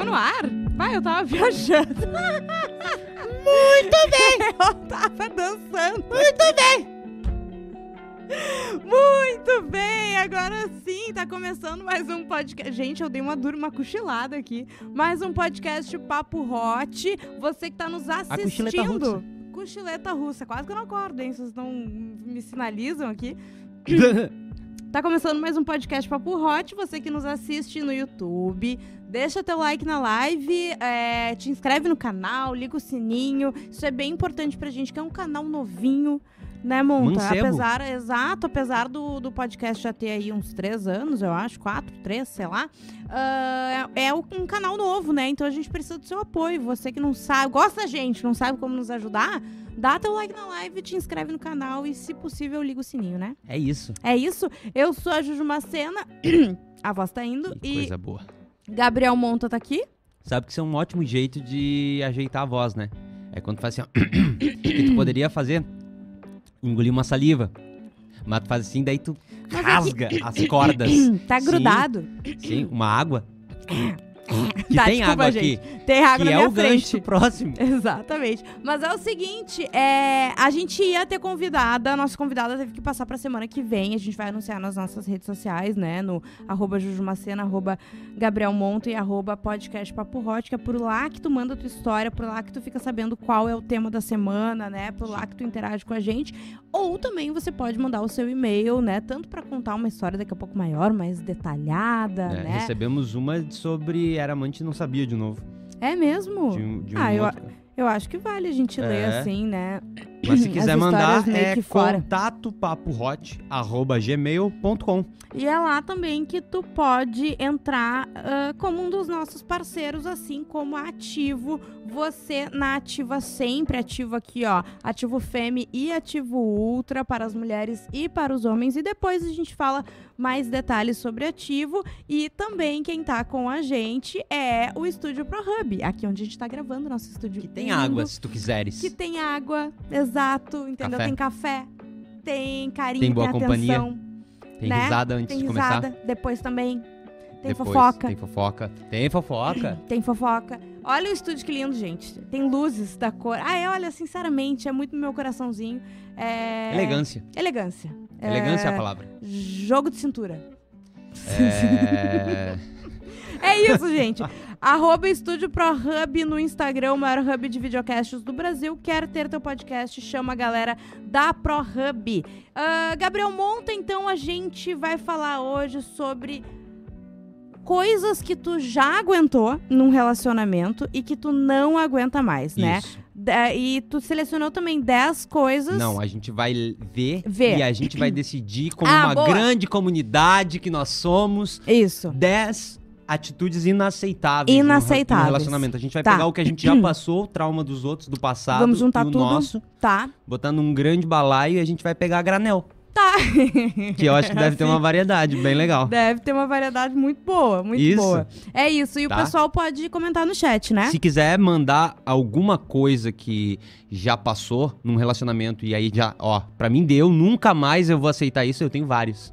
Tava no ar? Vai, eu tava viajando. Muito bem! Eu tava dançando. Muito bem! Muito bem, agora sim, tá começando mais um podcast. Gente, eu dei uma dura, uma cochilada aqui. Mais um podcast Papo Hot. Você que tá nos cochileta assistindo. russa. Cochileta russa. Quase que eu não acordo, hein? Vocês não me sinalizam aqui. Tá começando mais um podcast Papo Hot. Você que nos assiste no YouTube, deixa teu like na live, é, te inscreve no canal, liga o sininho. Isso é bem importante pra gente, que é um canal novinho, né, Monta? Mancebo. Apesar, exato, apesar do, do podcast já ter aí uns três anos, eu acho, quatro, três, sei lá. ah, é é um canal novo, né? Então a gente precisa do seu apoio. Você que não sabe, gosta da gente, não sabe como nos ajudar, dá teu like na live, te inscreve no canal e, se possível, liga o sininho, né? É isso. É isso. Eu sou a Juju Macena. A voz tá indo. Que e coisa boa. Gabriel Monta tá aqui. Sabe que isso é um ótimo jeito de ajeitar a voz, né? É quando tu faz assim, ó. que tu poderia fazer engolir uma saliva. Mas tu faz assim, daí tu Mas é que- rasga as cordas. Tá Sim. grudado. Sim, uma água. Que Tá, tem desculpa, água gente. aqui. Tem água Que na é minha o gancho frente. próximo. Exatamente. Mas é o seguinte, é, a gente ia ter convidada, a nossa convidada teve que passar pra semana que vem. A gente vai anunciar nas nossas redes sociais, né? No arroba Jujumacena, arroba Gabriel e arroba podcast Papo Hot, que é por lá que tu manda a tua história, por lá que tu fica sabendo qual é o tema da semana, né? Por lá que tu interage com a gente. Ou também você pode mandar o seu e-mail, né? Tanto pra contar uma história daqui a pouco maior, mais detalhada, É, né? Recebemos uma sobre Era Amante e Não Sabia de novo. É mesmo? De de um Ah, eu-. Eu acho que vale a gente ler É. assim, né? Mas se quiser mandar, é que fora. contato gmail.com. E é lá também que tu pode entrar ah, como um dos nossos parceiros, assim como Ativo. Você na Ativa sempre, ativo aqui, ó. Ativo Fêmea e Ativo Ultra para as mulheres e para os homens. E depois a gente fala mais detalhes sobre Ativo. E também quem tá com a gente é o Estúdio Pro Hub, aqui onde a gente tá gravando nosso estúdio. Que tem lindo, água, se tu quiseres. Que tem água, exato, entendeu? Café. Tem café, tem carinho, Tem boa tem companhia. atenção. Tem né? risada antes Tem de começar. risada, depois também. Tem Depois, fofoca. Tem fofoca. Tem fofoca. Tem fofoca. Olha o estúdio que lindo, gente. Tem luzes da cor. Ai, olha, sinceramente, é muito no meu coraçãozinho. É... Elegância. Elegância. Elegância é a palavra. Jogo de cintura. É... É isso, gente. Arroba Estúdio Pro Hub no Instagram, o maior hub de videocasts do Brasil. Quer ter teu podcast? Chama a galera da Pro Hub. Ah, Gabriel Monta, então a gente vai falar hoje sobre coisas que tu já aguentou num relacionamento e que tu não aguenta mais, né? Isso. Da- E tu selecionou também 10 coisas. Não, a gente vai ver, Ver. e a gente vai decidir como Ah, uma boa. grande comunidade que nós somos Isso. 10 atitudes inaceitáveis no- Inaceitáveis. no relacionamento. A gente vai Tá. pegar o que a gente já passou, o trauma dos outros do passado Vamos juntar e o tudo. nosso, Tá. botar num grande balaio e a gente vai pegar a granel. Tá. Que eu acho que deve ter Assim. uma variedade bem legal. Deve ter uma variedade muito boa, muito Isso. boa. É isso. E Tá. o pessoal pode comentar no chat, né? Se quiser mandar alguma coisa que já passou num relacionamento e aí já, ó, pra mim deu, nunca mais eu vou aceitar isso, eu tenho vários.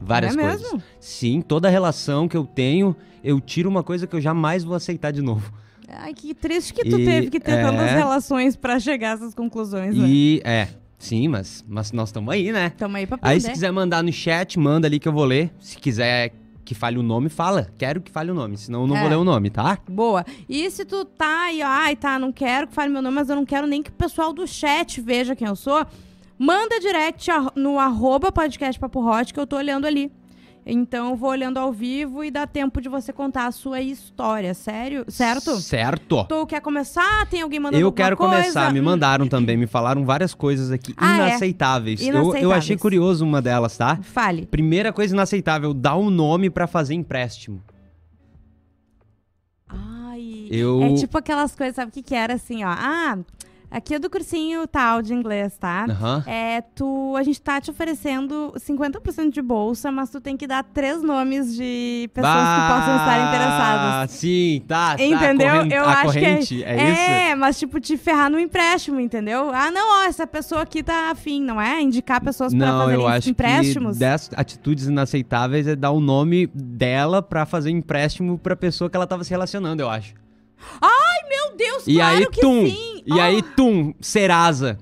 Várias é coisas. mesmo? Sim, toda relação que eu tenho, eu tiro uma coisa que eu jamais vou aceitar de novo. Ai, que triste que tu E, teve que ter é. tantas relações pra chegar a essas conclusões, né? E é, sim, mas, mas nós estamos aí, né? Tamo aí pra aprender. Aí se quiser mandar no chat, manda ali que eu vou ler. Se quiser que fale o nome, fala. Quero que fale o nome, senão eu não É. vou ler o nome, tá? Boa. E se tu tá aí, ó, ai, tá, não quero que fale meu nome, mas eu não quero nem que o pessoal do chat veja quem eu sou, manda direct no arroba podcast Papo Hot que eu tô olhando ali. Então eu vou olhando ao vivo e dá tempo de você contar a sua história, sério? Certo? Certo. Tu quer começar? Tem alguém mandando Eu quero coisa? começar, me mandaram também, me falaram várias coisas aqui Ah, é? inaceitáveis. Eu, eu Inaceitáveis. achei curioso uma delas, tá? Fale. Primeira coisa inaceitável, dar um nome pra fazer empréstimo. Ai. Eu- É tipo aquelas coisas, sabe o que que era assim, ó? Ah, Aqui é do cursinho tal de inglês, tá? Aham. É, tu, a gente tá te oferecendo 50% de bolsa, mas tu tem que dar três nomes de pessoas que possam estar interessadas. Sim, tá. tá, Entendeu? Corrente, Eu acho que é- corrente, é, isso? É, mas tipo, te ferrar no empréstimo, entendeu? Ah, não, ó, essa pessoa aqui tá afim, não é? Indicar pessoas pra Não, fazerem eu acho empréstimos. que 10 atitudes inaceitáveis é dar o nome dela pra fazer empréstimo pra pessoa que ela tava se relacionando, eu acho. Meu Deus, E claro aí, que tum. sim! E Ah, aí, tum, Serasa.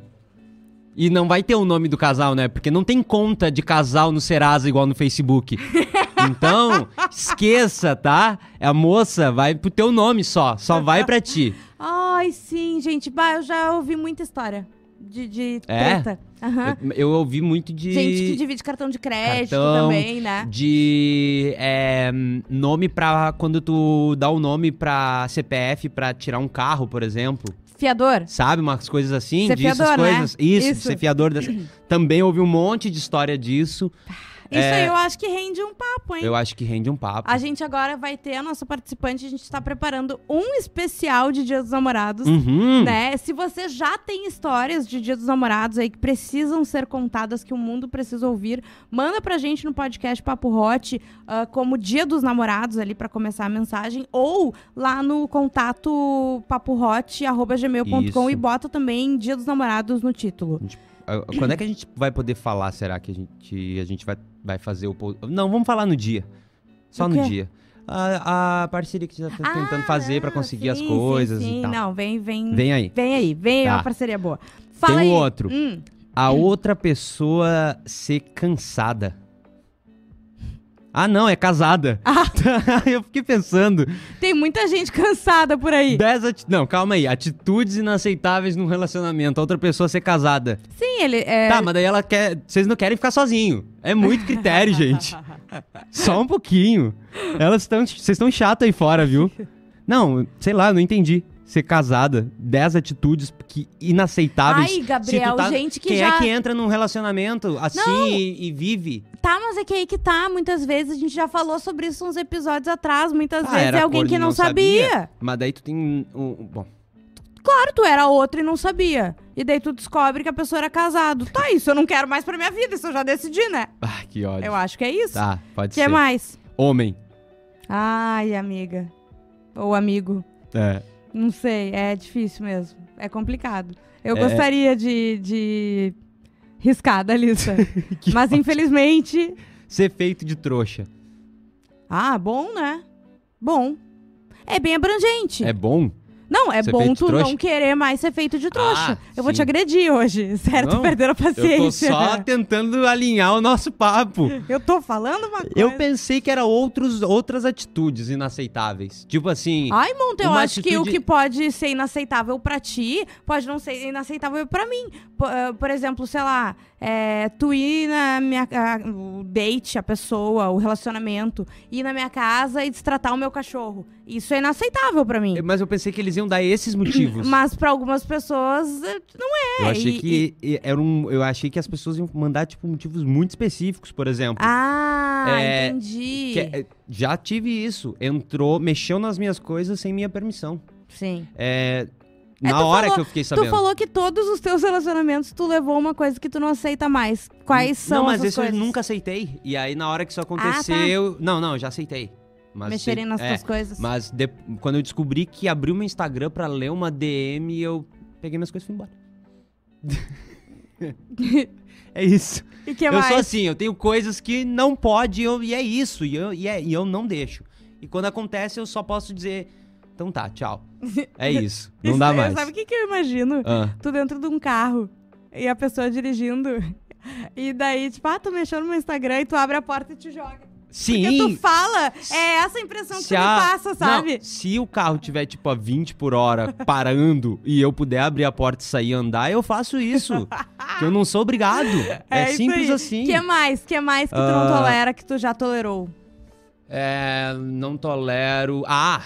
E não vai ter o nome do casal, né? Porque não tem conta de casal no Serasa igual no Facebook. Então, esqueça, tá? A moça vai pro teu nome só. Só vai pra ti. Ai, sim, gente. Bah, eu já ouvi muita história de, de É? treta. Aham. Eu, eu ouvi muito de. Gente que divide cartão de crédito Cartão, também, né? De é, nome pra. Quando tu dá o nome pra CPF pra tirar um carro, por exemplo. Fiador. Sabe? Umas coisas assim, Ser fiador, né? coisas. Isso, Isso. ser fiador. Dessa... Também ouvi um monte de história disso. Isso É. aí eu acho que rende um papo, hein? Eu acho que rende um papo. A gente agora vai ter a nossa participante, a gente tá preparando um especial de Dia dos Namorados. Uhum. Né? Se você já tem histórias de Dia dos Namorados aí que precisam ser contadas, que o mundo precisa ouvir, manda pra gente no podcast Papo Hot ah, como Dia dos Namorados ali pra começar a mensagem ou lá no contato papohot@gmail.com e bota também Dia dos Namorados no título. Ah, Quando é que a gente vai poder falar, será que a gente, a gente vai, vai fazer o... Não, vamos falar no dia. Só no dia. A, a parceria que a gente tá tentando fazer pra Ah, conseguir as sim, coisas sim, sim. e tal. Não, vem, vem, Vem aí. vem aí, vem Tá. uma parceria boa. Fala Tem aí. um outro. Hum. A outra pessoa ser cansada. Ah, não, é casada. Ah. Eu fiquei pensando. Tem muita gente cansada por aí. Dez ati- Não, calma aí. Atitudes inaceitáveis num relacionamento. A outra pessoa ser casada. Sim, ele é. Tá, mas daí ela quer. Vocês não querem ficar sozinho. É muito critério, gente. Só um pouquinho. Elas estão. Vocês estão chato aí fora, viu? Não, sei lá, não entendi. Ser casada. Dez atitudes que inaceitáveis. Ai, Gabriel, tá- gente que Quem já. é que entra num relacionamento assim e, e vive? Tá, mas é que aí que tá. Muitas vezes a gente já falou sobre isso uns episódios atrás. Muitas Ah, vezes é alguém que não, não sabia. sabia. Mas daí tu tem um. um- bom, Claro, tu era outro e não sabia. E daí tu descobre que a pessoa era casado. Tá, isso eu não quero mais pra minha vida. Isso eu já decidi, né? ah, que ódio. Eu acho que é isso. Tá, pode O que ser. mais? Homem. Ai, amiga. Ou amigo. É. Não sei. É difícil mesmo. É complicado. Eu É. gostaria de, de riscar da lista. Mas ódio. infelizmente. Ser feito de trouxa. Ah, bom, né? Bom. É bem abrangente. É bom? Não, é Ser bom tu não querer mais ser feito de trouxa. Ah, eu vou sim. te agredir hoje. Sério, Não, a Eu tô paciência. só tentando alinhar o nosso papo. Eu tô falando uma coisa. Eu pensei que era outros, outras atitudes inaceitáveis. Tipo assim. Ai, Monta, eu acho que o atitude- que pode ser inaceitável pra ti, pode não ser inaceitável pra mim. Por, eh, por exemplo, sei lá, é, tu ir na minha o date, a pessoa, o relacionamento, ir na minha casa e destratar o meu cachorro. Isso é inaceitável pra mim. Mas eu pensei que eles iam dar esses motivos. Mas pra algumas pessoas eh, não é. eu achei E- que e- era um, eu achei que as pessoas iam mandar tipo motivos muito específicos, por exemplo. Ah, É, entendi. Que é- já tive isso. Entrou, mexeu nas minhas coisas sem minha permissão. Sim. É, É, na tu hora falou- que eu fiquei Tu sabendo. falou que todos os teus relacionamentos tu levou uma coisa que tu não aceita mais. Quais são Não, mas essas esse coisas? eu nunca aceitei. E aí na hora que isso Ah, tá. aconteceu, não, não, eu já aceitei. Mas Mexerem nas é, coisas. Mas de- quando eu descobri que abriu meu Instagram pra ler uma DM, eu peguei minhas coisas e fui embora. é isso. E que eu mais? sou assim, eu tenho coisas que não pode eu- e é isso, e eu, e, é- e eu não deixo. E quando acontece, eu só posso dizer, então tá, tchau. É isso, não Isso dá mais. Sabe o que, que eu imagino? Ah, Tu dentro de um carro e a pessoa dirigindo. E daí, tipo, ah, tu mexeu no meu Instagram e tu abre a porta e te joga. Sim, Porque tu fala, é essa a impressão que tu se me a- passa, sabe? Não, se o carro tiver, tipo, a 20 por hora parando e eu puder abrir a porta e sair e andar, eu faço isso. que eu não sou obrigado. É, isso simples aí. assim. que mais? que mais que tu não Ah. tolera que tu já tolerou? É, não tolero. Ah!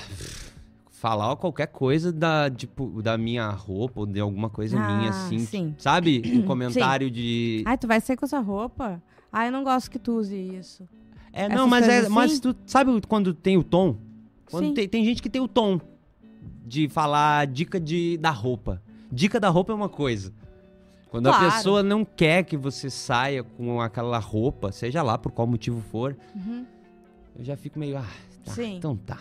Falar qualquer coisa da, tipo, da minha roupa ou de alguma coisa Ah, minha, assim. sim. Sabe? Um comentário de. Ai, tu vai sair com essa roupa? Ai, eu não gosto que tu use isso. É, não, mas é. coisas Mas assim? tu sabe quando tem o tom? Quando tem, tem gente que tem o tom de falar dica de, da roupa. Dica da roupa é uma coisa. Quando Claro. a pessoa não quer que você saia com aquela roupa, seja lá por qual motivo for, Uhum. eu já fico meio, ah, tá, Sim. então tá.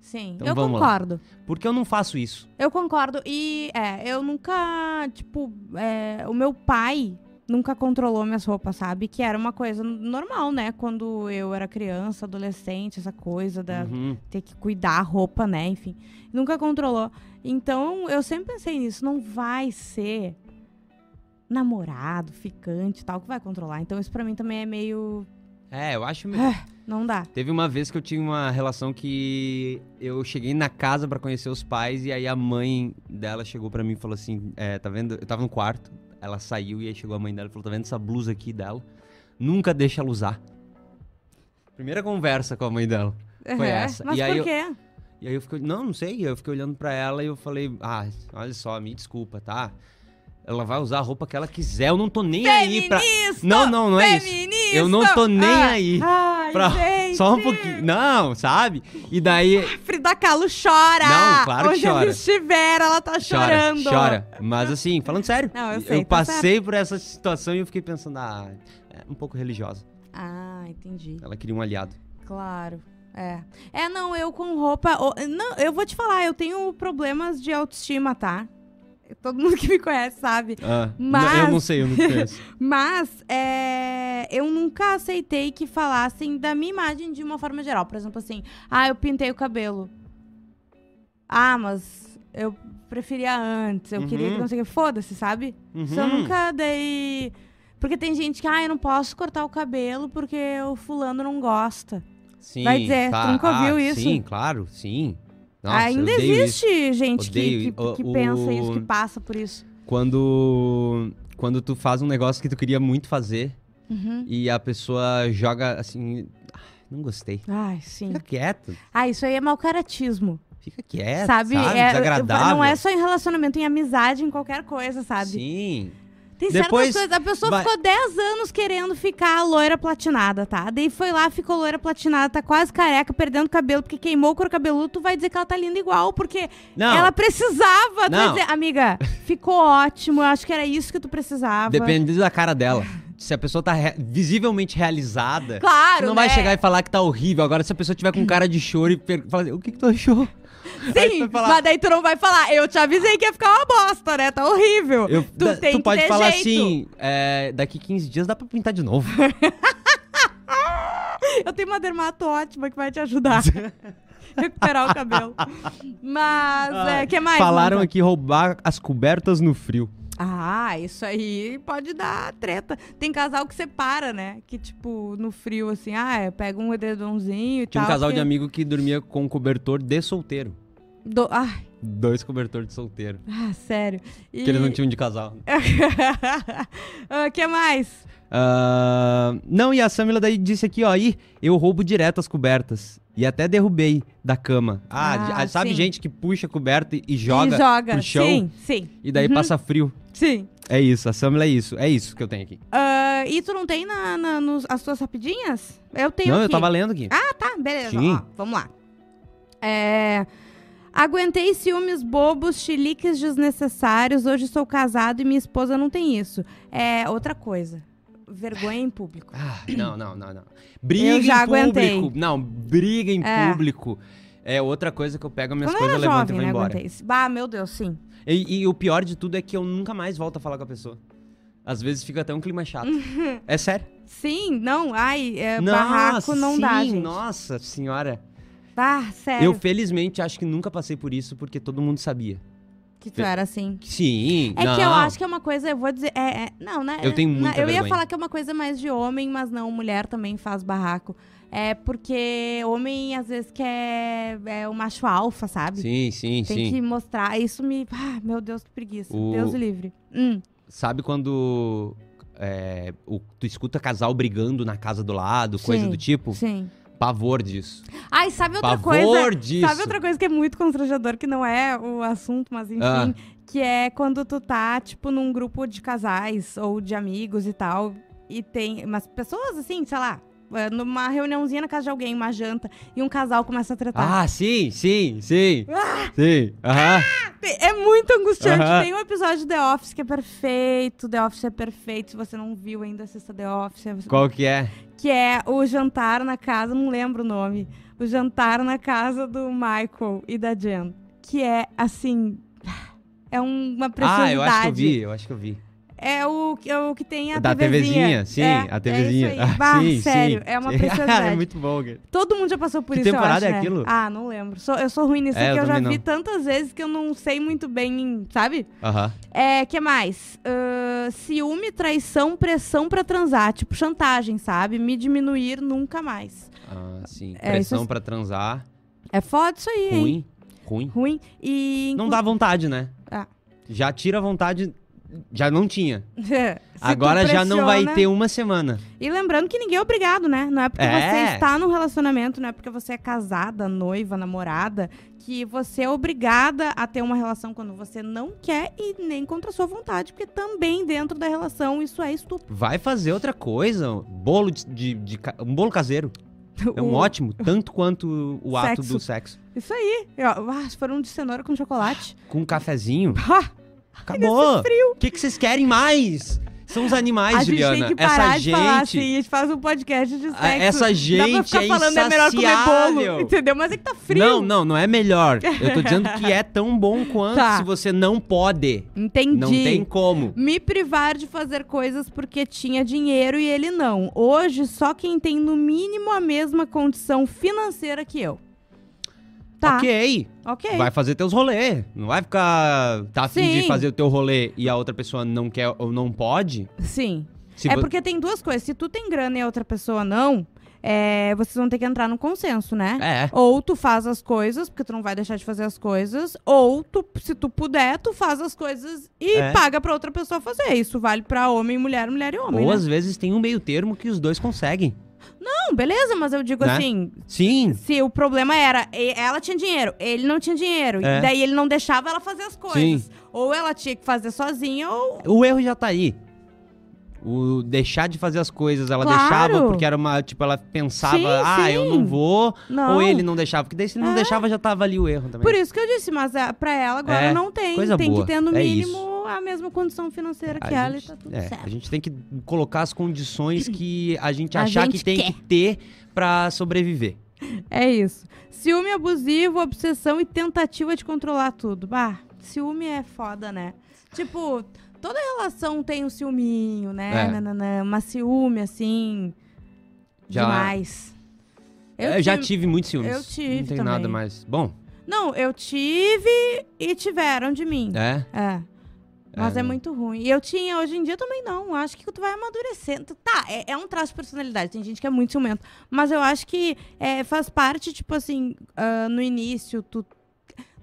Sim, Então eu vamos lá. concordo. Porque eu não faço isso. Eu concordo. E, é, eu nunca, tipo, é, o meu pai nunca controlou minhas roupas, sabe? Que era uma coisa normal, né? Quando eu era criança, adolescente, essa coisa da Uhum. ter que cuidar a roupa, né? Enfim, nunca controlou. Então, eu sempre pensei nisso. Não vai ser namorado, ficante e tal que vai controlar. Então, isso pra mim também é meio... É, eu acho meio... Ah, não dá. Teve uma vez que eu tinha uma relação que eu cheguei na casa pra conhecer os pais e aí a mãe dela chegou pra mim e falou assim, é, tá vendo? Eu tava no quarto, ela saiu e aí chegou a mãe dela e falou, tá vendo essa blusa aqui dela? Nunca deixa ela usar. Primeira conversa com a mãe dela. Foi Uhum. essa. Mas E aí por eu- quê? E aí eu fiquei, não, não sei, eu fiquei olhando pra ela e eu falei, ah, olha só, me desculpa, tá? Ela vai usar a roupa que ela quiser, eu não tô nem aí pra... Feminista! Não, não, não é isso. Feminista! Eu não tô nem Ah, aí Ai, pra- gente. Só um pouquinho. Não, sabe? E daí. Frida Kahlo chora! Não, claro que Onde chora. ela estiver, ela tá Chora, chorando. chora. Mas assim, falando sério, Não, eu sei, tá passei por essa situação e eu fiquei pensando, ah, é um pouco religiosa. Ah, entendi. Ela queria um aliado. Claro. É. É, não, eu com roupa. Não, eu vou te falar, eu tenho problemas de autoestima, tá? Todo mundo que me conhece sabe. Ah, Mas- eu não sei, eu não conheço. Mas é, eu nunca aceitei que falassem da minha imagem de uma forma geral. Por exemplo, assim, ah, eu pintei o cabelo. Ah, mas eu preferia antes, eu queria que Uhum. não sei o que. Foda-se, sabe? Isso eu Uhum. nunca dei. Porque tem gente que, ah, eu não posso cortar o cabelo porque o fulano não gosta. Sim, Vai dizer, tá. tu nunca ouviu Ah, isso? Sim, claro, sim. Nossa, Ainda existe isso. gente que, Odeio. que, O- que o- pensa isso, que passa por isso. Quando, quando tu faz um negócio que tu queria muito fazer Uhum. e a pessoa joga assim, ah, não gostei. Ai, sim. Fica quieto, Ah, isso aí é mau caratismo. fica quieto, sabe? sabe? É, Desagradável. Não é só em relacionamento, em amizade, em qualquer coisa, sabe? Sim. Tem Depois certas coisas. A pessoa vai- ficou 10 anos querendo ficar loira platinada, tá? Daí foi lá, ficou loira platinada, tá quase careca, perdendo cabelo, porque queimou o couro cabeludo, tu vai dizer que ela tá linda igual, porque Não. ela precisava. Vai Não. dizer, amiga, ficou ótimo, eu acho que era isso que tu precisava. Depende da cara dela. Se a pessoa tá re- visivelmente realizada, Claro, tu não vai né? chegar e falar que tá horrível. Agora, se a pessoa tiver com cara de choro e falar assim, o que, que tu achou? Sim, vai falar- mas daí tu não vai falar. Eu te avisei que ia ficar uma bosta, né? Tá horrível. Eu- tu da- tem tu que pode falar jeito. assim, é, daqui 15 dias dá pra pintar de novo. Eu tenho uma dermato ótima que vai te ajudar. Recuperar o cabelo. Mas, é, que mais? Falaram aqui roubar as cobertas no frio. Ah, isso aí pode dar treta. Tem casal que separa, né? Que, tipo, no frio, assim, ah, é, pega um edredomzinho e Tinha um tal. casal de porque- amigos que dormia com cobertor de solteiro. Do... Ai, Dois cobertores de solteiro. ah, sério. E... Que eles não tinham de casal. O que mais? Ah, não, e a Samila daí disse aqui, ó, Ih, eu roubo direto as cobertas. E até derrubei da cama. Ah, Ah, sabe sim. gente que puxa a coberta e, joga, e joga. pro chão Sim, sim. e daí Uhum. passa frio. Sim. É isso, a Samila é isso. É isso que eu tenho aqui. Ah, e tu não tem na, na- nos, as tuas rapidinhas? Eu tenho não, aqui. eu tava lendo aqui. Ah, tá, beleza. Sim. Ó, vamos lá. É, Aguentei ciúmes bobos, chiliques desnecessários. Hoje sou casado e minha esposa não tem isso. É outra coisa. Vergonha em público. Ah, não, não, não, não. Briga Eu já em público. aguentei. Não, briga em É. público. É outra coisa que eu pego minhas Quando coisas, levanto jovem, e vou né? embora. Aguentei. Bah, meu Deus, sim. E, e o pior de tudo é que eu nunca mais volto a falar com a pessoa. Às vezes fica até um clima chato. é sério. Sim, não, ai, é, Nossa, barraco não sim, dá, gente. Nossa senhora. Ah, sério. Eu felizmente acho que nunca passei por isso porque todo mundo sabia. Que tu era assim. Sim, É não. que eu acho que é uma coisa, eu vou dizer. É, é- não, né? Eu tenho muita Eu ia vergonha. falar que é uma coisa mais de homem, mas não, mulher também faz barraco. É porque homem às vezes quer é o macho alfa, sabe? Sim, sim, Tem sim. que mostrar. Isso me. Ah, meu Deus, que preguiça. O- Deus livre. Hum. Sabe quando é, o- tu escuta casal brigando na casa do lado, coisa Sim, do tipo? Sim. Pavor disso. Ai, sabe outra Pavor coisa? disso. Sabe outra coisa que é muito constrangedor, que não é o assunto, mas enfim, Ah. que é quando tu tá, tipo, num grupo de casais ou de amigos e tal, e tem umas pessoas assim, sei lá, numa reuniãozinha na casa de alguém, uma janta, e um casal começa a tratar. Ah, sim, sim, sim. Sim. Aham. É muito angustiante. Aham. Tem um episódio de The Office que é perfeito. The Office é perfeito. Se você não viu ainda, assista The Office. Qual que é? Que é o jantar na casa, não lembro o nome. O jantar na casa do Michael e da Jen. Que é, assim... É uma preciosidade. Ah, eu acho que eu vi, eu acho que eu vi. É o, é o que tem a da TVzinha. TVzinha, sim, É, a TVzinha. É isso Ah. Bah, sim, sério, sim. é uma Sim. preciosidade. é muito bom, cara. Todo mundo já passou por Que isso, temporada eu é acho, né? aquilo? Ah, não lembro. Sou- eu sou ruim nisso É, eu eu já também vi não. tantas vezes que eu não sei muito bem, sabe? Aham. É, que mais? Ahn, ciúme, traição, pressão pra transar. Tipo, chantagem, sabe? Me diminuir nunca mais. Ah, sim. É, Pressão isso- pra transar. É foda isso aí, hein? Ruim. Ruim. Ruim. E... Não dá vontade, né? Ah. Já tira a vontade. Já não tinha. Se Agora já não vai ter uma semana. E lembrando que ninguém é obrigado, né? Não é porque É. você está num relacionamento, não é porque você é casada, noiva, namorada, que você é obrigada a ter uma relação quando você não quer e nem contra a sua vontade, porque também dentro da relação isso é estupro. Vai fazer outra coisa. Bolo de, de- de um bolo caseiro. É um O- ótimo, tanto quanto o ato Sexo. do sexo. Isso aí. Ó, ah, se for um de cenoura com chocolate. Com um cafezinho. Acabou. O que, que vocês querem mais? São os animais, a gente Juliana. tem que parar Essa de falar gente. assim, a gente faz um podcast de sexo. Ah, essa Dá pra gente ficar é falando, é melhor comer bolo, entendeu? Mas é que tá frio. Não, não, não é melhor. Eu tô dizendo que é tão bom quanto Tá. se você não pode. Entendi. Não tem como. Me privar de fazer coisas porque tinha dinheiro e ele não. Hoje, só quem tem no mínimo a mesma condição financeira que eu. Tá. Ok. Ok. Vai fazer teus rolê. Não vai ficar. Tá afim Sim. de fazer o teu rolê e a outra pessoa não quer ou não pode. Sim. Se é vo- porque tem duas coisas. Se tu tem grana e a outra pessoa não, é, vocês vão ter que entrar no consenso, né? É. Ou tu faz as coisas, porque tu não vai deixar de fazer as coisas, ou tu, se tu puder, tu faz as coisas e É. paga pra outra pessoa fazer. Isso vale pra homem e mulher, mulher e homem, Ou né? às vezes tem um meio termo que os dois conseguem. Não, beleza, mas eu digo Né? assim, Sim. Se o problema era, ela tinha dinheiro, ele não tinha dinheiro, É. e daí ele não deixava ela fazer as coisas. Ou ela tinha que fazer sozinha, ou. O erro já tá aí. O deixar de fazer as coisas, ela Claro. deixava porque era uma, tipo, ela pensava, Sim, ah, eu não sim. vou, Não. ou ele não deixava, porque daí se não É. deixava já tava ali o erro também. Por isso que eu disse, mas a, pra ela agora É, não tem. coisa tem boa, que ter no é mínimo a mesma condição financeira que A ela gente- e tá tudo é, certo. a gente tem que colocar as condições que a gente A achar gente que tem quer. que ter pra sobreviver. É isso. Ciúme abusivo, obsessão e tentativa de controlar tudo. Bah, ciúme é foda, né? Tipo, toda relação tem um ciúminho, né? É. Nananã, uma ciúme, assim. Já- Demais. Eu, já tive- muitos ciúmes. eu tive Não tem também. nada mais. Bom, Não, eu tive e tiveram de mim. é. É. Mas é, É. muito ruim. E eu tinha, hoje em dia também não. Acho que tu vai amadurecendo. Tá, é, é um traço de personalidade. Tem gente que é muito ciumento. Mas eu acho que é, faz parte, tipo assim, ah, no início, tu.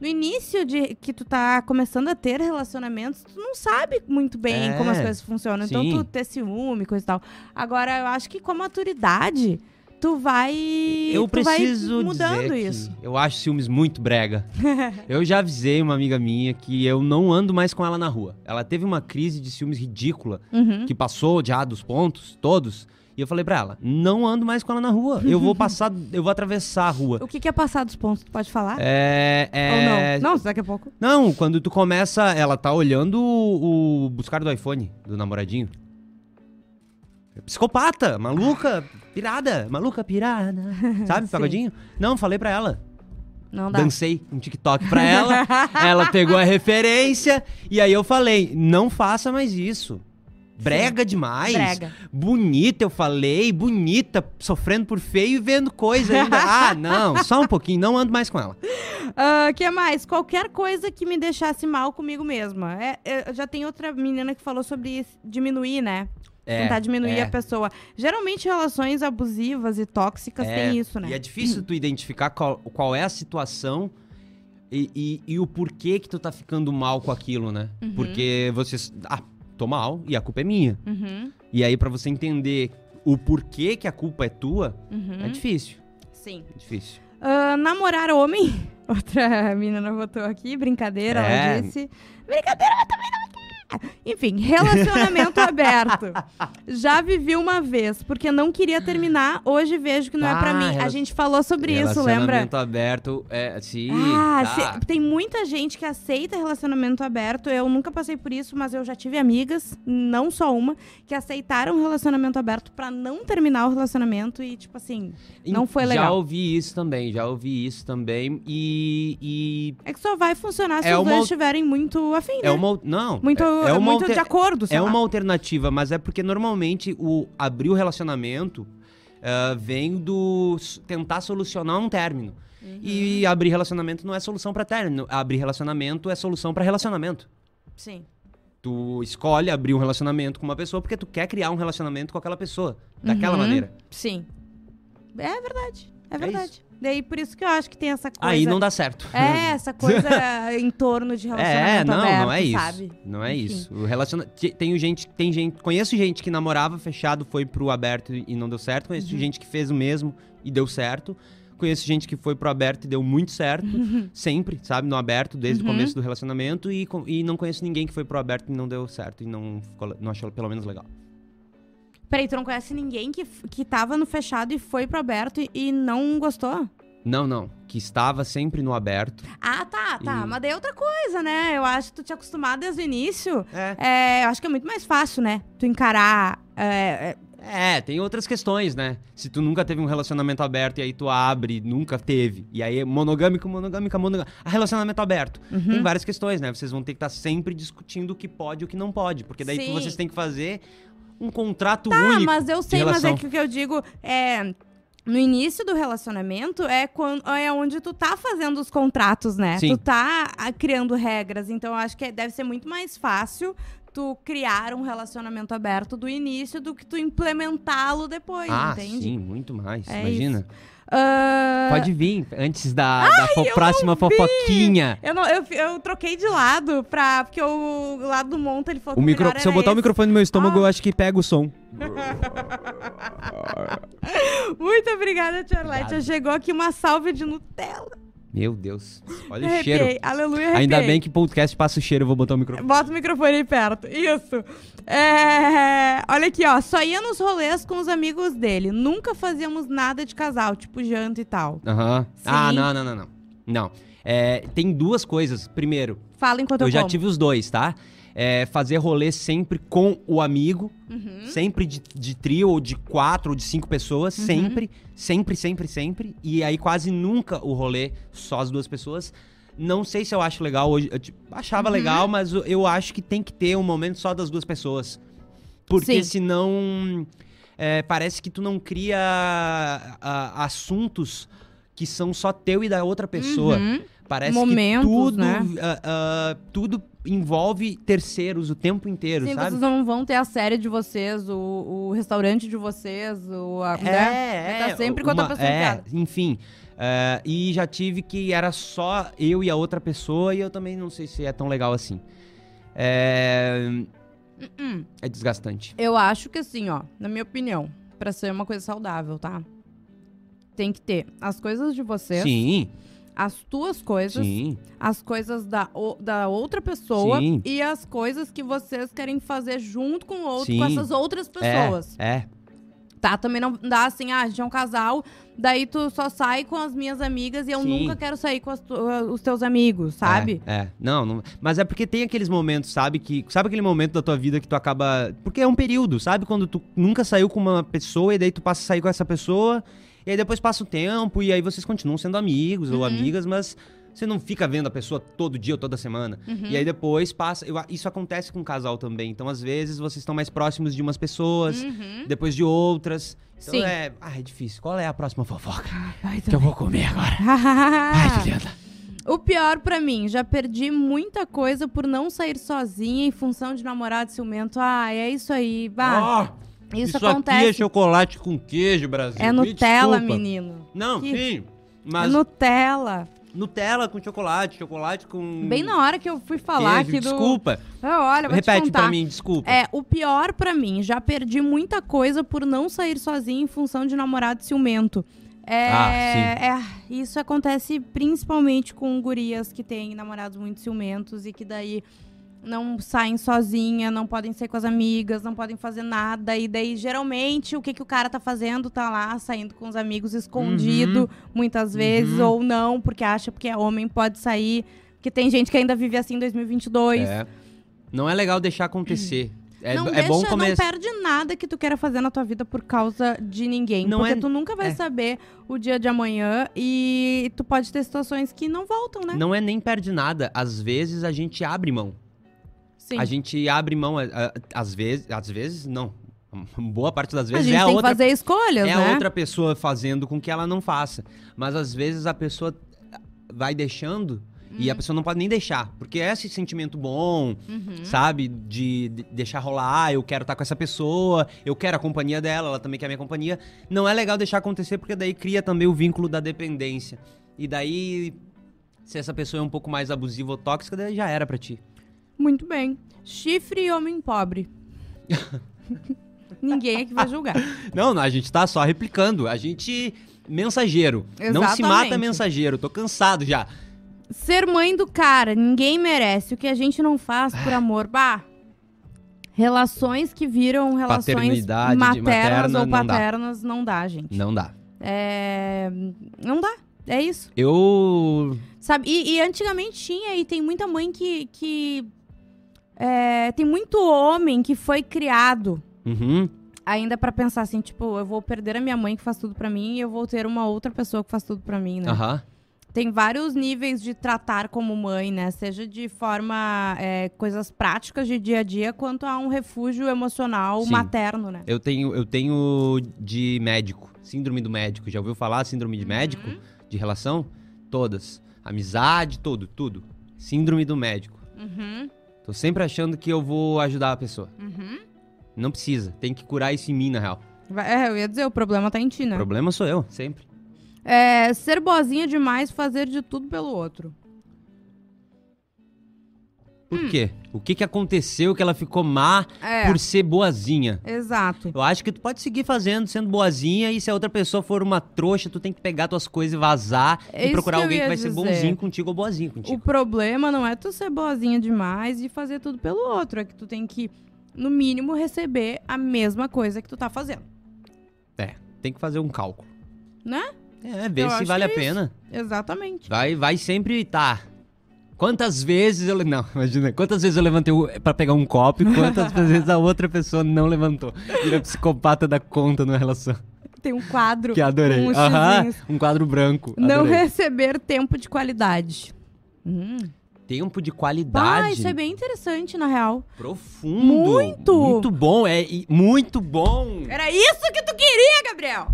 No início de que tu tá começando a ter relacionamentos, tu não sabe muito bem É, como as coisas funcionam. Então sim. tu ter ciúme, coisa e tal. Agora, eu acho que com a maturidade, tu vai. Eu tu vai preciso mudando dizer isso. eu acho ciúmes muito brega. eu já avisei uma amiga minha que eu não ando mais com ela na rua. Ela teve uma crise de ciúmes ridícula, Uhum. que passou já dos pontos todos. E eu falei pra ela, não ando mais com ela na rua. Eu vou passar, eu vou atravessar a rua. O que, que é passar dos pontos? Tu pode falar? É, é... Ou não? Não, daqui a pouco. Não, quando tu começa, ela tá olhando o, o buscar do iPhone do namoradinho. É Psicopata, maluca, pirada, maluca, pirada. Sabe, pagodinho? Não, falei pra ela. Não dá. Dancei um TikTok pra ela. ela pegou a referência e aí eu falei: não faça mais isso. Brega demais. Brega. Bonita, eu falei, bonita, sofrendo por feio e vendo coisa ainda. ah, não, só um pouquinho, não ando mais com ela. Ah, que mais? Qualquer coisa que me deixasse mal comigo mesma. É, é, já tem outra menina que falou sobre diminuir, né? É, Tentar diminuir é. a pessoa. Geralmente, relações abusivas e tóxicas É, têm isso, né? E é difícil tu identificar qual, qual é a situação e, e- e o porquê que tu tá ficando mal com aquilo, né? Uhum. Porque você. Ah, tô mal e a culpa é minha. Uhum, E aí, pra você entender o porquê que a culpa é tua, uhum. é difícil. Sim. É difícil. Ah, namorar homem. Outra menina botou aqui, brincadeira, É. ela disse. Brincadeira, mas também não Enfim, relacionamento aberto. Já vivi uma vez, porque não queria terminar. Hoje vejo que não é pra Ah, mim. A gente falou sobre isso, lembra? Relacionamento aberto, é, sim. Ah, tá. se- tem muita gente que aceita relacionamento aberto. Eu nunca passei por isso, mas eu já tive amigas, não só uma, que aceitaram relacionamento aberto pra não terminar o relacionamento e, tipo assim, não foi Já legal. ouvi isso também, já ouvi isso também. E. e É que só vai funcionar se É os uma dois estiverem muito afim, né? é uma. Não. Muito, é, é uma muito alter- de acordo, É lá. uma alternativa, mas é porque normalmente o abrir o relacionamento ah, vem do tentar solucionar um término. Uhum. E abrir relacionamento não é solução pra término. Abrir relacionamento é solução pra relacionamento. Sim. Tu escolhe abrir um relacionamento com uma pessoa porque tu quer criar um relacionamento com aquela pessoa. Daquela Uhum. maneira. Sim. É verdade. É É verdade. Daí por isso que eu acho que tem essa coisa. Aí não dá certo. É, essa coisa em torno de relacionamento É, não, aberto, não é isso. sabe? Não é Enfim. isso. O relaciona... te- Tenho gente, tem gente, conheço gente que namorava fechado, foi pro aberto e não deu certo. Conheço Uhum. gente que fez o mesmo e deu certo. Conheço gente que foi pro aberto e deu muito certo, sempre, sabe, no aberto desde Uhum. o começo do relacionamento e, e não conheço ninguém que foi pro aberto e não deu certo e não ficou, não achou pelo menos legal. Peraí, tu não conhece ninguém que, que tava no fechado e foi pro aberto e, e não gostou? Não, não, que estava sempre no aberto. Ah, tá, tá. E- Mas daí é outra coisa, né? Eu acho que tu te acostumar desde o início. É. É, eu acho que é muito mais fácil, né? Tu encarar. é, é, É, tem outras questões, né? Se tu nunca teve um relacionamento aberto e aí tu abre, nunca teve. E aí é monogâmico, monogâmica, monogâmico. Ah, relacionamento aberto. Uhum. Tem várias questões, né? Vocês vão ter que estar sempre discutindo o que pode e o que não pode. Porque daí tu- vocês têm que fazer um contrato Tá, único. mas eu sei, mas é que o que eu digo é. No início do relacionamento é, quando, é onde tu tá fazendo os contratos, né? Sim. Tu tá ah, criando regras. Então eu acho que é- deve ser muito mais fácil tu criar um relacionamento aberto do início do que tu implementá-lo depois, Ah, entende? sim, muito mais. É Imagina. Ah, Pode vir antes da, da fo- próxima fofoquinha. Eu, não, eu, eu troquei de lado pra. Porque o lado do Monta ele falou O micro... Se eu botar o esse. microfone no meu estômago, Ah. eu acho que pega o som. Muito obrigada. Obrigado. Chegou aqui uma salve de Nutella. Meu Deus. Olha o Arrepiei. cheiro. Aleluia, arrepiei. Ainda bem que podcast passa o cheiro, eu vou botar o microfone. Bota o microfone aí perto. Isso. É, Olha aqui, ó. Só ia nos rolês com os amigos dele. Nunca fazíamos nada de casal, tipo janta e tal. Aham. Ah, não, não, não, não. Não. É, tem duas coisas. Primeiro, Fala enquanto eu, eu já como. tive os dois, tá? É, fazer rolê sempre com o amigo, Uhum. sempre de, de trio, ou de quatro, ou de cinco pessoas, Uhum. sempre, sempre, sempre, sempre. E aí quase nunca o rolê só as duas pessoas. Não sei se eu acho legal hoje. Eu tipo, achava Uhum. legal, mas eu- acho que tem que ter um momento só das duas pessoas. Porque Sim. senão é, parece que tu não cria ah, assuntos que são só teu e da outra pessoa. Uhum. Parece Momentos, que tudo, né? ah, ah, tudo envolve terceiros o tempo inteiro, Sim, sabe? vocês não vão ter a série de vocês, o, o restaurante de vocês, o, a, né? Vai tá sempre com outra pessoa é, enfim. ah, e já tive que era só eu e a outra pessoa e eu também não sei se é tão legal assim. É, Hum. é desgastante. Eu acho que assim, ó, na minha opinião, pra ser uma coisa saudável, tá? Tem que ter as coisas de vocês, Sim, as tuas coisas, sim. as coisas da, o- da outra pessoa Sim. e as coisas que vocês querem fazer junto com o outro, Sim. com essas outras pessoas. É, é. Tá? Também não dá assim, ah, a gente é um casal, daí tu só sai com as minhas amigas e eu nunca quero sair com tu- os teus amigos, sabe? É, é. Não, não, mas é porque tem aqueles momentos, sabe, que sabe aquele momento da tua vida que tu acaba, porque é um período, sabe, quando tu nunca saiu com uma pessoa e daí tu passa a sair com essa pessoa e aí depois passa o tempo e aí vocês continuam sendo amigos ou Uhum. amigas, mas você não fica vendo a pessoa todo dia ou toda semana. Uhum. E aí depois passa, eu- isso acontece com o casal também. Então às vezes vocês estão mais próximos de umas pessoas, Uhum. depois de outras. Então Sim. é, ah, é difícil. Qual é a próxima fofoca Ai, que eu vou comer agora? Ai, que linda. O pior pra mim, já perdi muita coisa por não sair sozinha em função de namorado ciumento. Ah, é isso aí. Bah, Ah, isso, aqui é acontece. chocolate com queijo, Brasil. É, Me Nutella, desculpa. menino. Não, Que- sim. É Mas Nutella. Nutella com chocolate, chocolate com Bem na hora que eu fui falar queijo. aqui do. Desculpa. Ah, olha, vou te Repete pra mim, desculpa. É, o pior pra mim, já perdi muita coisa por não sair sozinha em função de namorado ciumento. É, Ah, é, isso acontece principalmente com gurias que têm namorados muito ciumentos e que daí não saem sozinha, não podem sair com as amigas, não podem fazer nada. E daí, geralmente, o que, que o cara tá fazendo? Tá lá saindo com os amigos escondido, muitas vezes, Uhum. ou não, porque acha porque é homem, pode sair. Porque tem gente que ainda vive assim em 2022. É. Não é legal deixar acontecer. É, não é deixa, bom não perde nada que tu queira fazer na tua vida por causa de ninguém. Não porque é- tu nunca vai é. saber o dia de amanhã e tu pode ter situações que não voltam, né? Não é nem perde nada. Às vezes a gente abre mão. Sim. A gente abre mão, a- a- às vezes, às vezes não. Boa parte das A vezes gente é a tem outra que fazer escolhas, é né? a outra pessoa fazendo com que ela não faça. Mas às vezes a pessoa vai deixando e Hum. a pessoa não pode nem deixar. Porque é esse sentimento bom, Uhum. sabe? De, de deixar rolar, ah, eu quero estar com essa pessoa, eu quero a companhia dela, ela também quer a minha companhia. Não é legal deixar acontecer porque daí cria também o vínculo da dependência. E daí, se essa pessoa é um pouco mais abusiva ou tóxica, daí já era pra ti. Muito bem. Chifre e homem pobre. Ninguém aqui vai julgar. Não, a gente tá só replicando. A gente. Mensageiro. Não se mata Exatamente. mensageiro. Tô cansado já. Ser mãe do cara, ninguém merece. O que a gente não faz por amor. Bah. Relações que viram relações maternas materna, ou não dá. paternas não dá, gente. Não dá. É... Não dá. É isso. Eu. Sabe? E, e antigamente tinha, e tem muita mãe que. que é, tem muito homem que foi criado Uhum. ainda pra pensar assim, tipo, eu vou perder a minha mãe que faz tudo pra mim e eu vou ter uma outra pessoa que faz tudo pra mim, né? Aham. Tem vários níveis de tratar como mãe, né? Seja de forma, é, coisas práticas de dia a dia, quanto a um refúgio emocional Sim. materno, né? Eu tenho, eu tenho de médico. Síndrome do médico. Já ouviu falar síndrome de médico? Uhum. De relação? Todas. Amizade, tudo, tudo. Síndrome do médico. Uhum, Tô sempre achando que eu vou ajudar a pessoa. uhum. Não precisa. Tem que curar isso em mim, na real. É, eu ia dizer, o problema tá em ti, O né? problema sou eu, sempre. É, ser boazinha demais, fazer de tudo pelo outro. Hum. Por quê? O que que aconteceu que ela ficou má É, por ser boazinha? exato. Eu acho que tu pode seguir fazendo, sendo boazinha, e se a outra pessoa for uma trouxa, tu tem que pegar tuas coisas e vazar É e procurar alguém que vai ser dizer. bonzinho contigo ou boazinho O contigo. problema não é tu ser boazinha demais e fazer tudo pelo outro. É que tu tem que, no mínimo, receber a mesma coisa que tu tá fazendo. É, tem que fazer um cálculo. Né? É, ver Eu se vale a é pena. Exatamente. Vai, vai sempre tá. Quantas vezes eu. Não, imagina. Quantas vezes eu levantei pra pegar um copo e quantas vezes a outra pessoa não levantou. Vira psicopata da conta numa relação. Tem um quadro Que adorei. Aham, um quadro branco. Não adorei. receber tempo de qualidade. Hum. Tempo de Ah, qualidade. isso é bem interessante, na real. Profundo. Muito. Muito bom, é muito bom. Era isso que tu queria, Gabriel!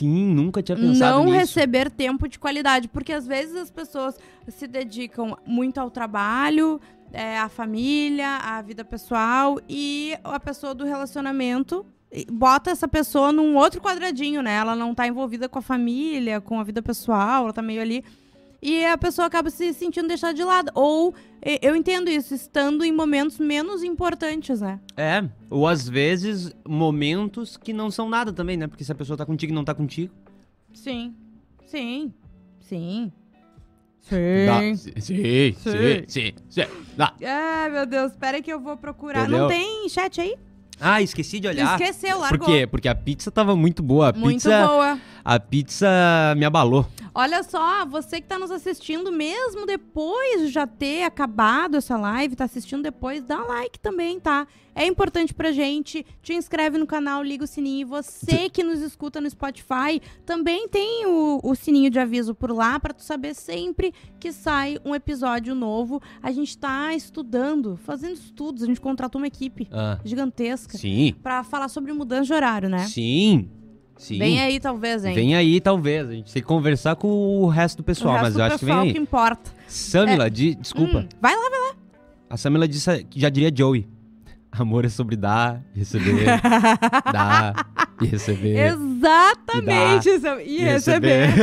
Sim, nunca tinha pensado Não nisso. receber tempo de qualidade. Porque às vezes as pessoas se dedicam muito ao trabalho, é, à família, à vida pessoal, e a pessoa do relacionamento bota essa pessoa num outro quadradinho, né? Ela não tá envolvida com a família, com a vida pessoal, ela tá meio ali. E a pessoa acaba se sentindo deixada de lado. Ou, eu entendo isso, estando em momentos menos importantes, né? É, ou às vezes momentos que não são nada também, né? Porque se a pessoa tá contigo e não tá contigo. Sim. Sim. Sim. Dá. Sim. Sim, sim, sim, sim, sim. Dá. Ai, meu Deus, espera que eu vou procurar. Entendeu? Não tem chat aí? Ah, esqueci de olhar. Esqueceu, largou. Por quê? Porque a pizza tava muito boa. A Muito pizza, boa. A pizza me abalou. Olha só, você que tá nos assistindo, mesmo depois de já ter acabado essa live, tá assistindo depois, dá like também, tá? É importante pra gente. Te inscreve no canal, liga o sininho. E você que nos escuta no Spotify, também tem o, o sininho de aviso por lá pra tu saber sempre que sai um episódio novo. A gente tá estudando, fazendo estudos. A gente contratou uma equipe Ah, gigantesca sim, pra falar sobre mudança de horário, né? sim, sim. Vem aí, talvez, hein? Vem aí, talvez. A gente tem que conversar com o resto do pessoal, resto mas do eu acho que vem aí. que importa. Samila, di- desculpa. Hum, vai lá, vai lá. A Samila disse, já diria Joey. Amor é sobre dar receber. dar e receber. Exatamente. isso. E, e receber.